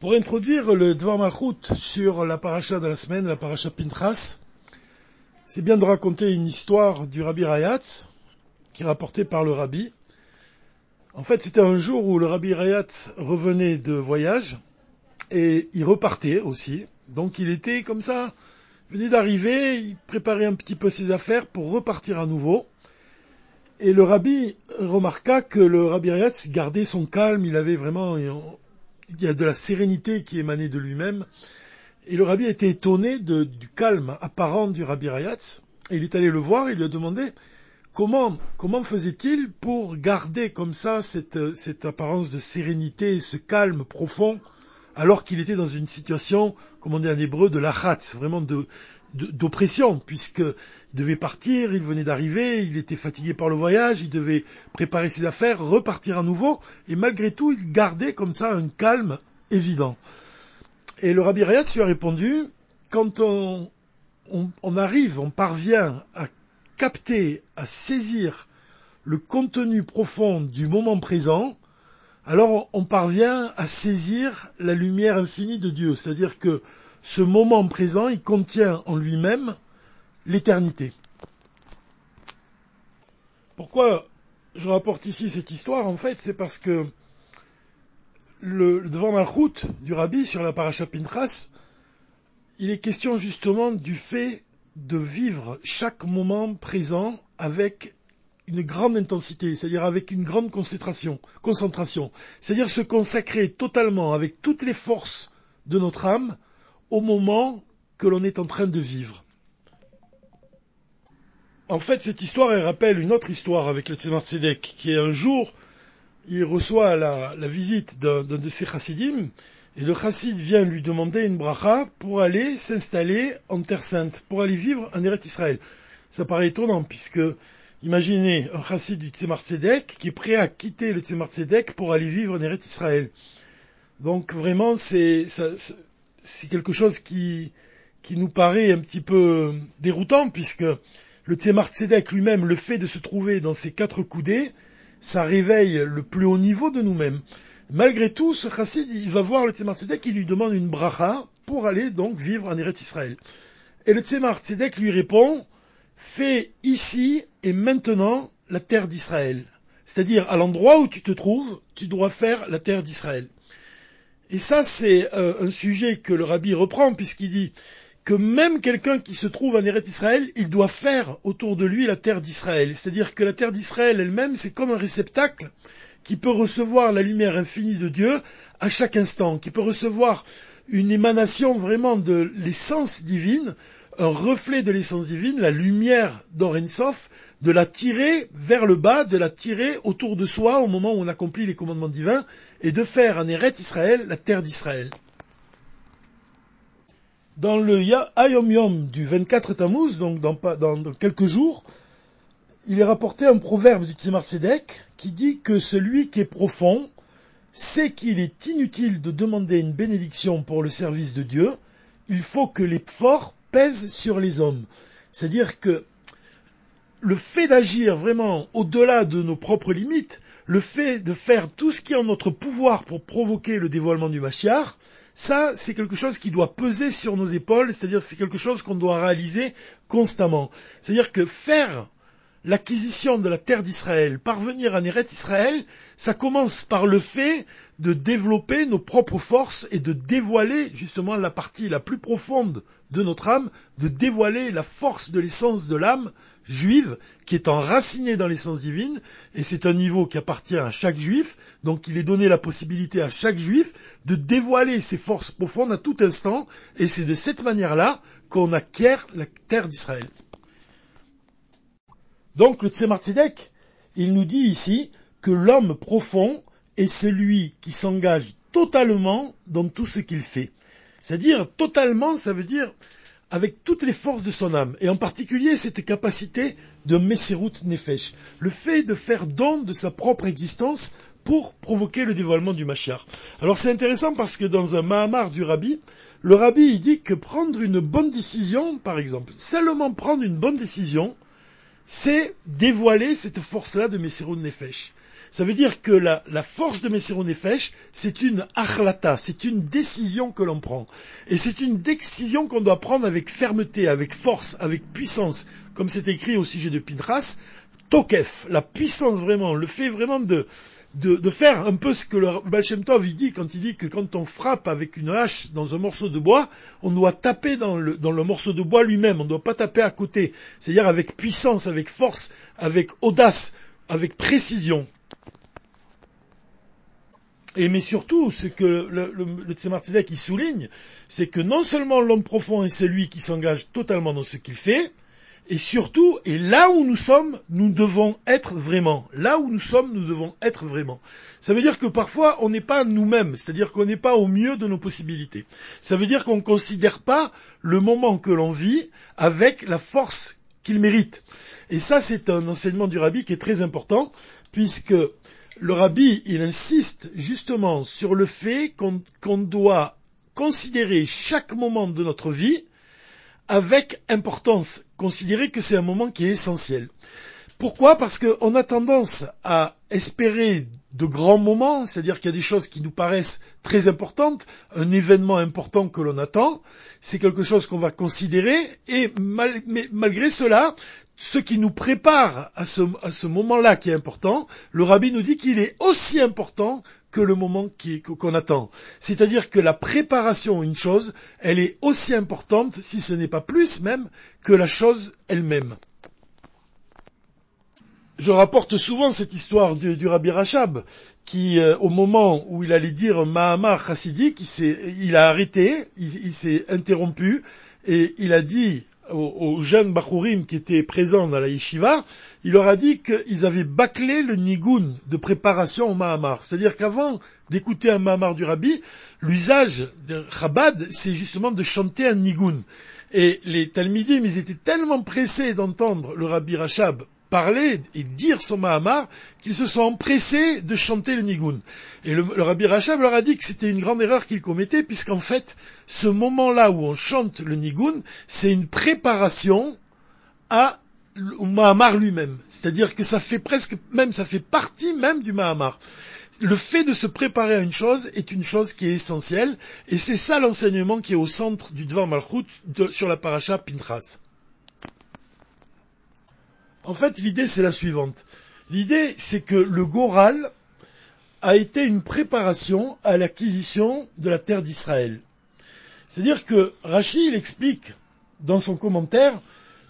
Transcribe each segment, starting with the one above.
Pour introduire le Dvar Malchut sur la paracha de la semaine, la paracha Pintras, c'est bien de raconter une histoire du Rabbi Rayatz, qui est rapportée par le Rabbi. En fait, c'était un jour où le Rabbi Rayatz revenait de voyage, et il repartait aussi. Donc il était comme ça, venait d'arriver, il préparait un petit peu ses affaires pour repartir à nouveau. Et le rabbi remarqua que le rabbi Rayatz gardait son calme, il avait vraiment il y a de la sérénité qui émanait de lui-même. Et le rabbi était étonné de, du calme apparent du rabbi Rayatz. Et il est allé le voir et il lui a demandé comment, comment faisait-il pour garder comme ça cette, cette apparence de sérénité, ce calme profond, alors qu'il était dans une situation, comme on dit en hébreu, de lachatz, vraiment de, d'oppression, puisqu'il devait partir, il venait d'arriver, il était fatigué par le voyage, il devait préparer ses affaires, repartir à nouveau, et malgré tout, il gardait comme ça un calme évident. Et le Rabbi Rayat lui a répondu, quand on, on, arrive, on parvient à capter, à saisir le contenu profond du moment présent, alors on parvient à saisir la lumière infinie de Dieu. C'est-à-dire que ce moment présent, il contient en lui-même l'éternité. Pourquoi je rapporte ici cette histoire En fait, c'est parce que le, devant Malchut du Rabbi sur la paracha Pintras, il est question justement du fait de vivre chaque moment présent avec une grande intensité, c'est-à-dire avec une grande concentration, concentration, c'est-à-dire se consacrer totalement avec toutes les forces de notre âme au moment que l'on est en train de vivre. En fait, cette histoire, elle rappelle une autre histoire avec le Tzemar Tzedek, qui est un jour, il reçoit la, visite d'un de ses chassidim, et le chassid vient lui demander une bracha pour aller s'installer en Terre Sainte, pour aller vivre en Eretz Israël. Ça paraît étonnant, puisque, imaginez un chassid du Tzemar Tzedek qui est prêt à quitter le Tzemar Tzedek pour aller vivre en Eretz Israël. Donc vraiment, c'est, c'est quelque chose qui, qui nous paraît un petit peu déroutant, puisque le Tzemar Tzedek lui-même, le fait de se trouver dans ces quatre coudées, ça réveille le plus haut niveau de nous-mêmes. Malgré tout, ce chassid, il va voir le Tzemar Tzedek, il lui demande une bracha pour aller donc vivre en Eretz Israël. Et le Tzemar Tzedek lui répond, fais ici et maintenant la terre d'Israël. C'est-à-dire, à l'endroit où tu te trouves, tu dois faire la terre d'Israël. Et ça, c'est euh, un sujet que le rabbi reprend, puisqu'il dit que même quelqu'un qui se trouve en Eretz Israël, il doit faire autour de lui la terre d'Israël. C'est-à-dire que la terre d'Israël elle-même, c'est comme un réceptacle qui peut recevoir la lumière infinie de Dieu à chaque instant, qui peut recevoir une émanation vraiment de l'essence divine, un reflet de l'essence divine, la lumière d'Orensof, de la tirer vers le bas, de la tirer autour de soi au moment où on accomplit les commandements divins, et de faire en Eret Israël la terre d'Israël. Dans le Ayom Yom du 24 Tammuz, donc dans, quelques jours, il est rapporté un proverbe du Tzemar Tzedek qui dit que celui qui est profond sait qu'il est inutile de demander une bénédiction pour le service de Dieu, il faut que les forts pèsent sur les hommes. C'est-à-dire que le fait d'agir vraiment au-delà de nos propres limites, le fait de faire tout ce qui est en notre pouvoir pour provoquer le dévoilement du Mashiach, ça, c'est quelque chose qui doit peser sur nos épaules, c'est-à-dire c'est quelque chose qu'on doit réaliser constamment. C'est-à-dire que faire l'acquisition de la terre d'Israël, parvenir à Néret Israël, ça commence par le fait de développer nos propres forces et de dévoiler justement la partie la plus profonde de notre âme, de dévoiler la force de l'essence de l'âme juive qui est enracinée dans l'essence divine, et c'est un niveau qui appartient à chaque juif, donc il est donné la possibilité à chaque juif de dévoiler ses forces profondes à tout instant, et c'est de cette manière-là qu'on acquiert la terre d'Israël. Donc le Tzemar Tzedek, il nous dit ici que l'homme profond est celui qui s'engage totalement dans tout ce qu'il fait. C'est-à-dire totalement, ça veut dire avec toutes les forces de son âme, et en particulier cette capacité de Messerut Nefesh, le fait de faire don de sa propre existence pour provoquer le dévoilement du Mashiach. Alors c'est intéressant parce que dans un Mahamar du Rabbi, le Rabbi il dit que prendre une bonne décision, par exemple, seulement prendre une bonne décision, c'est dévoiler cette force-là de Messerut Nefesh. Ça veut dire que la, force de Messiron Nefesh, c'est une achlata, c'est une décision que l'on prend. Et c'est une décision qu'on doit prendre avec fermeté, avec force, avec puissance. Comme c'est écrit au sujet de Pinchas, Tokef, la puissance vraiment, le fait vraiment de, de, faire un peu ce que le Baal Tov dit quand il dit que quand on frappe avec une hache dans un morceau de bois, on doit taper dans le, dans le morceau de bois lui-même, on ne doit pas taper à côté. C'est-à-dire avec puissance, avec force, avec audace, avec précision. Et mais surtout, ce que le, le, souligne, c'est que non seulement l'homme profond est celui qui s'engage totalement dans ce qu'il fait, et surtout, et là où nous sommes, nous devons être vraiment. Là où nous sommes, nous devons être vraiment. Ça veut dire que parfois, on n'est pas nous-mêmes, c'est-à-dire qu'on n'est pas au mieux de nos possibilités. Ça veut dire qu'on ne considère pas le moment que l'on vit avec la force qu'il mérite. Et ça, c'est un enseignement du rabbi qui est très important, puisque le rabbi, il insiste justement sur le fait qu'on doit considérer chaque moment de notre vie avec importance, considérer que c'est un moment qui est essentiel. Pourquoi? Parce qu'on a tendance à espérer de grands moments, c'est-à-dire qu'il y a des choses qui nous paraissent très importantes, un événement important que l'on attend, c'est quelque chose qu'on va considérer, et malgré cela, ce qui nous prépare à ce, à ce moment-là qui est important, le rabbi nous dit qu'il est aussi important que le moment qu'on attend. C'est-à-dire que la préparation, une chose, elle est aussi importante, si ce n'est pas plus même, que la chose elle-même. Je rapporte souvent cette histoire du, Rabbi Rachab, qui, euh, au moment où il allait dire Mahamar chassidique, il, il a arrêté, il, s'est interrompu, et il a dit aux, jeunes Bachurim qui étaient présents dans la yeshiva, il leur a dit qu'ils avaient bâclé le nigun de préparation au Mahamar. C'est-à-dire qu'avant d'écouter un Mahamar du Rabbi, l'usage de Chabad, c'est justement de chanter un nigun. Et les Talmidim, ils étaient tellement pressés d'entendre le Rabbi Rachab parler et dire son Mahamar qu'ils se sont empressés de chanter le Nigun. Et le, Rabbi Rachab leur a dit que c'était une grande erreur qu'ils commettaient puisqu'en fait, ce moment-là où on chante le Nigun, c'est une préparation à au Mahamar lui-même. C'est-à-dire que ça fait presque, même ça fait partie même du Mahamar. Le fait de se préparer à une chose est une chose qui est essentielle, et c'est ça l'enseignement qui est au centre du Dvar Malchut sur la paracha Pinchas. En fait, l'idée, c'est la suivante. L'idée, c'est que le Goral a été une préparation à l'acquisition de la terre d'Israël. C'est-à-dire que Rachid explique dans son commentaire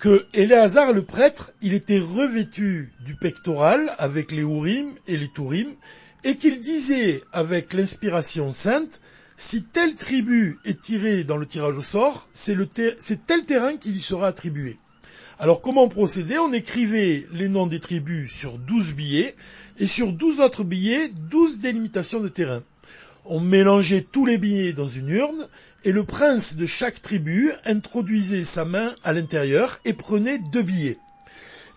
que Éléazar le prêtre, il était revêtu du pectoral avec les Urim et les Tourim, et qu'il disait avec l'inspiration sainte, si telle tribu est tirée dans le tirage au sort, c'est tel terrain qui lui sera attribué. Alors comment procéder? On écrivait les noms des tribus sur 12 billets et sur 12 autres billets, 12 délimitations de terrain. On mélangeait tous les billets dans une urne et le prince de chaque tribu introduisait sa main à l'intérieur et prenait deux billets.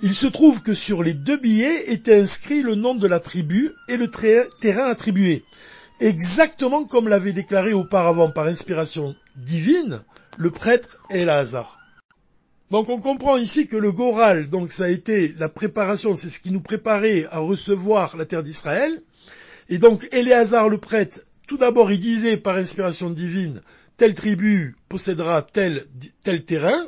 Il se trouve que sur les deux billets était inscrit le nom de la tribu et le terrain attribué. Exactement comme l'avait déclaré auparavant par inspiration divine le prêtre Elazar. Donc on comprend ici que le Goral, donc ça a été la préparation, c'est ce qui nous préparait à recevoir la terre d'Israël. Et donc Éléazar le prêtre, tout d'abord il disait par inspiration divine, telle tribu possédera tel, tel terrain.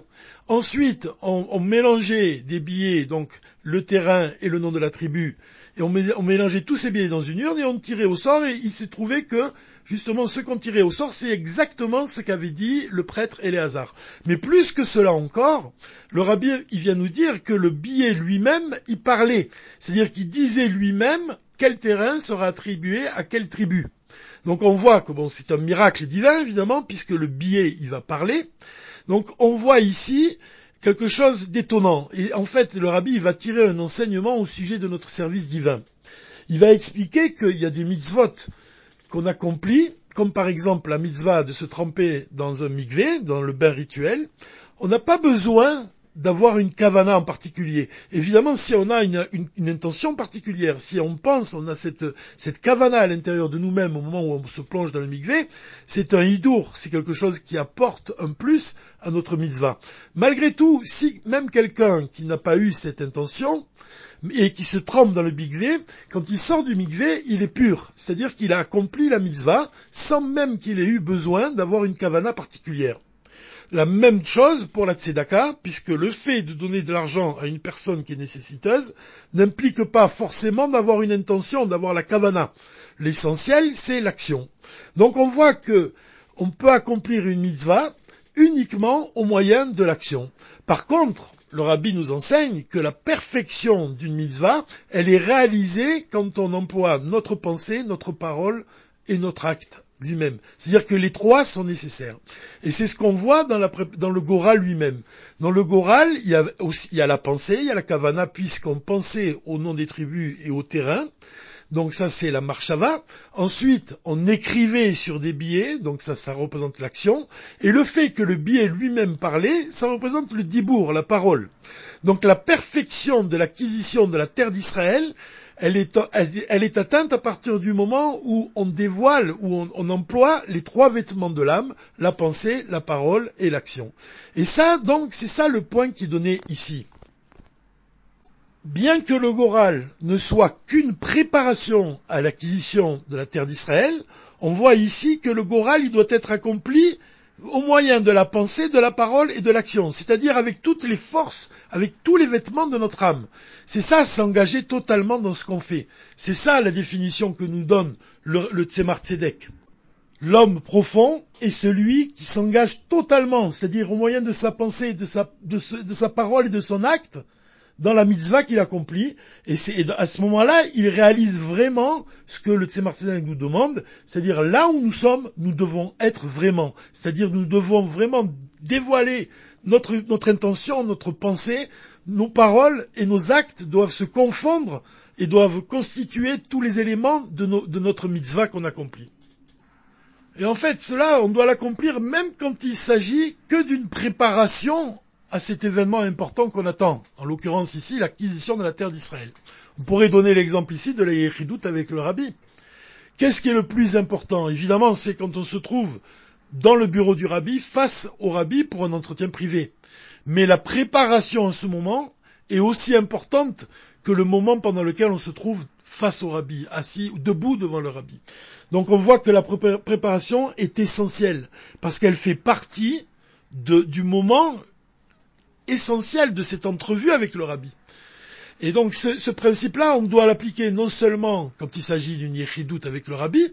Ensuite, on, mélangeait des billets, donc le terrain et le nom de la tribu, et on, mélangeait tous ces billets dans une urne et on tirait au sort et il s'est trouvé que justement ce qu'on tirait au sort c'est exactement ce qu'avait dit le prêtre Éléazar. Mais plus que cela encore, le rabbi il vient nous dire que le billet lui-même il parlait, c'est-à-dire qu'il disait lui-même quel terrain sera attribué à quelle tribu. Donc on voit que bon c'est un miracle divin évidemment puisque le billet il va parler. Donc on voit ici quelque chose d'étonnant. Et en fait, le rabbi va tirer un enseignement au sujet de notre service divin. Il va expliquer qu'il y a des mitzvot qu'on accomplit, comme par exemple la mitzvah de se tremper dans un mikvé, dans le bain rituel. On n'a pas besoin d'avoir une kavana en particulier. Évidemment, si on a une, intention particulière, si on pense, on a cette, cette kavana à l'intérieur de nous-mêmes au moment où on se plonge dans le mikvé, c'est un hidour, c'est quelque chose qui apporte un plus à notre mitzvah. Malgré tout, si même quelqu'un qui n'a pas eu cette intention, et qui se trempe dans le mikvé, quand il sort du mikvé, il est pur. C'est-à-dire qu'il a accompli la mitzvah sans même qu'il ait eu besoin d'avoir une kavana particulière. La même chose pour la tzedaka, puisque le fait de donner de l'argent à une personne qui est nécessiteuse n'implique pas forcément d'avoir une intention, d'avoir la kavana. L'essentiel, c'est l'action. Donc on voit que on peut accomplir une mitzvah uniquement au moyen de l'action. Par contre, le rabbi nous enseigne que la perfection d'une mitzvah, elle est réalisée quand on emploie notre pensée, notre parole et notre acte lui-même. C'est-à-dire que les trois sont nécessaires. Et c'est ce qu'on voit dans, le Goral lui-même. Dans le Goral, il y, a la pensée, il y a la kavana, puisqu'on pensait au nom des tribus et au terrain. Donc ça c'est la marchava. Ensuite, on écrivait sur des billets, donc ça ça représente l'action. Et le fait que le billet lui-même parlait, ça représente le dibour, la parole. Donc la perfection de l'acquisition de la terre d'Israël, elle est, atteinte à partir du moment où on dévoile, où on, on emploie les trois vêtements de l'âme, la pensée, la parole et l'action. Et ça, donc, c'est ça le point qui est donné ici bien que le Goral ne soit qu'une préparation à l'acquisition de la terre d'Israël, on voit ici que le Goral il doit être accompli au moyen de la pensée, de la parole et de l'action, c'est-à-dire avec toutes les forces, avec tous les vêtements de notre âme. C'est ça, s'engager totalement dans ce qu'on fait. C'est ça la définition que nous donne le, le Tzemar. L'homme profond est celui qui s'engage totalement, c'est-à-dire au moyen de sa pensée, de sa parole et de son acte, dans la mitzvah qu'il accomplit, et, à ce moment-là, il réalise vraiment ce que le Tzemar nous demande, c'est-à-dire là où nous sommes, nous devons être vraiment, c'est-à-dire nous devons vraiment dévoiler notre, notre intention, notre pensée, nos paroles et nos actes doivent se confondre et doivent constituer tous les éléments de, de notre mitzvah qu'on accomplit. Et en fait, cela, on doit l'accomplir même quand il s'agit que d'une préparation à cet événement important qu'on attend, en l'occurrence ici l'acquisition de la terre d'Israël. On pourrait donner l'exemple ici de la Yechidout avec le rabbi. Qu'est-ce qui est le plus important? Évidemment, c'est quand on se trouve dans le bureau du rabbi, face au rabbi pour un entretien privé. Mais la préparation en ce moment est aussi importante que le moment pendant lequel on se trouve face au rabbi, assis ou debout devant le rabbi. Donc on voit que la préparation est essentielle, parce qu'elle fait partie du moment essentiel de cette entrevue avec le rabbi. Et donc ce, principe-là, on doit l'appliquer non seulement quand il s'agit d'une yéchidoute avec le rabbi,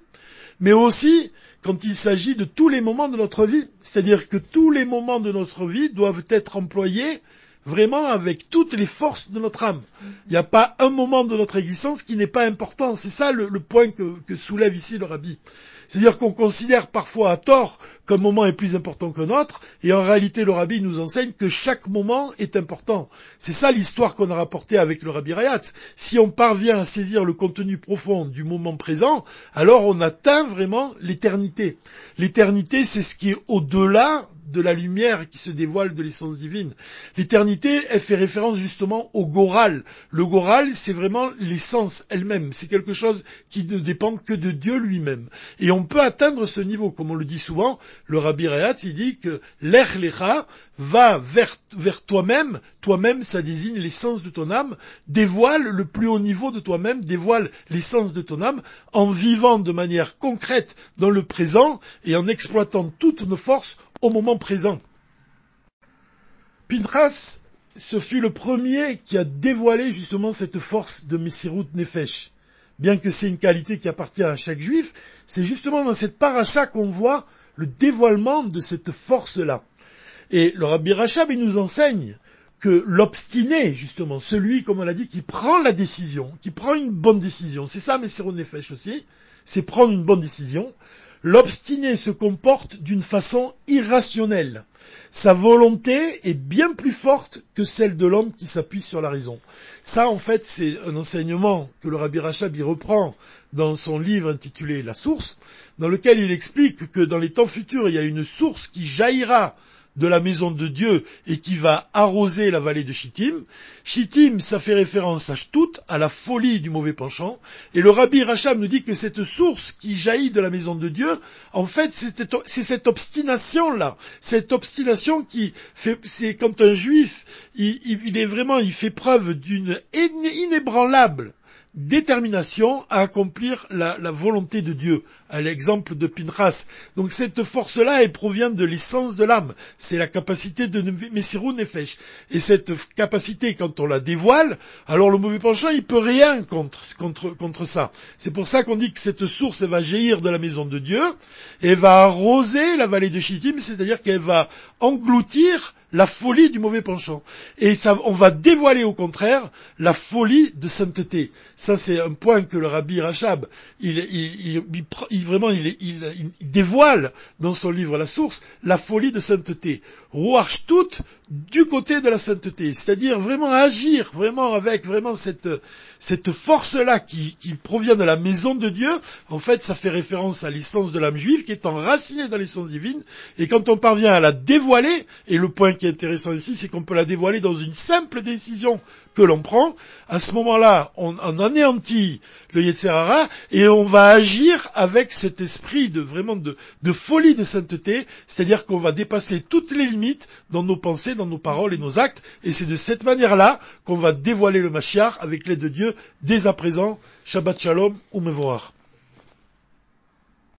mais aussi quand il s'agit de tous les moments de notre vie. C'est-à-dire que tous les moments de notre vie doivent être employés vraiment avec toutes les forces de notre âme. Il n'y a pas un moment de notre existence qui n'est pas important. C'est ça le, point que, que, soulève ici le rabbi. C'est-à-dire qu'on considère parfois à tort qu'un moment est plus important qu'un autre, et en réalité le rabbi nous enseigne que chaque moment est important. C'est ça l'histoire qu'on a rapportée avec le rabbi Rayatz. Si on parvient à saisir le contenu profond du moment présent, alors on atteint vraiment l'éternité. L'éternité, c'est ce qui est au-delà de la lumière qui se dévoile de l'essence divine. L'éternité, elle fait référence justement au Goral. Le Goral, c'est vraiment l'essence elle-même. C'est quelque chose qui ne dépend que de Dieu lui-même. Et on peut atteindre ce niveau, comme on le dit souvent, le Rabbi Rehatz, il dit que l'Echlecha va vers, toi-même, toi-même ça désigne l'essence de ton âme, dévoile le plus haut niveau de toi-même, dévoile l'essence de ton âme, en vivant de manière concrète dans le présent et en exploitant toutes nos forces au moment présent. Pinchas, ce fut le premier qui a dévoilé justement cette force de Messirut Nefesh. Bien que c'est une qualité qui appartient à chaque juif, c'est justement dans cette paracha qu'on voit le dévoilement de cette force-là. Et le Rabbi Rachab, il nous enseigne que l'obstiné, justement, celui, comme on l'a dit, qui prend la décision, qui prend une bonne décision, c'est ça Messirut Nefesh aussi, c'est prendre une bonne décision, l'obstiné se comporte d'une façon irrationnelle. Sa volonté est bien plus forte que celle de l'homme qui s'appuie sur la raison. Ça, en fait, c'est un enseignement que le Rabbi Rachab y reprend dans son livre intitulé La source, dans lequel il explique que dans les temps futurs, il y a une source qui jaillira de la maison de Dieu et qui va arroser la vallée de Chittim. Chittim, ça fait référence à Shtut, à la folie du mauvais penchant. Et le rabbi Racham nous dit que cette source qui jaillit de la maison de Dieu, en fait, c'est cette obstination-là. Cette obstination qui fait, c'est quand un juif, il est vraiment, il fait preuve d'une inébranlable détermination à accomplir la, volonté de Dieu, à l'exemple de Pinchas. Donc cette force-là, elle provient de l'essence de l'âme. C'est la capacité de Messirou Nefesh. Et cette capacité, quand on la dévoile, alors le mauvais penchant, il peut rien contre, contre, ça. C'est pour ça qu'on dit que cette source, va jaillir de la maison de Dieu, et va arroser la vallée de Chittim, c'est-à-dire qu'elle va engloutir la folie du mauvais penchant. Et ça, on va dévoiler au contraire la folie de sainteté. Ça, c'est un point que le rabbi Rachab, il, il, vraiment, il, dévoile dans son livre La Source la folie de sainteté. Rouarch tout du côté de la sainteté, c'est-à-dire vraiment agir, vraiment avec vraiment cette cette force-là qui, qui, provient de la maison de Dieu, en fait, ça fait référence à l'essence de l'âme juive qui est enracinée dans l'essence divine. Et quand on parvient à la dévoiler, et le point qui est intéressant ici, c'est qu'on peut la dévoiler dans une simple décision que l'on prend, à ce moment-là, on, anéantit le Yetzerara et on va agir avec cet esprit de vraiment de, de folie de sainteté, c'est-à-dire qu'on va dépasser toutes les limites dans nos pensées, dans nos paroles et nos actes, et c'est de cette manière-là qu'on va dévoiler le Mashiach avec l'aide de Dieu dès à présent. Shabbat Shalom ou Mevorach.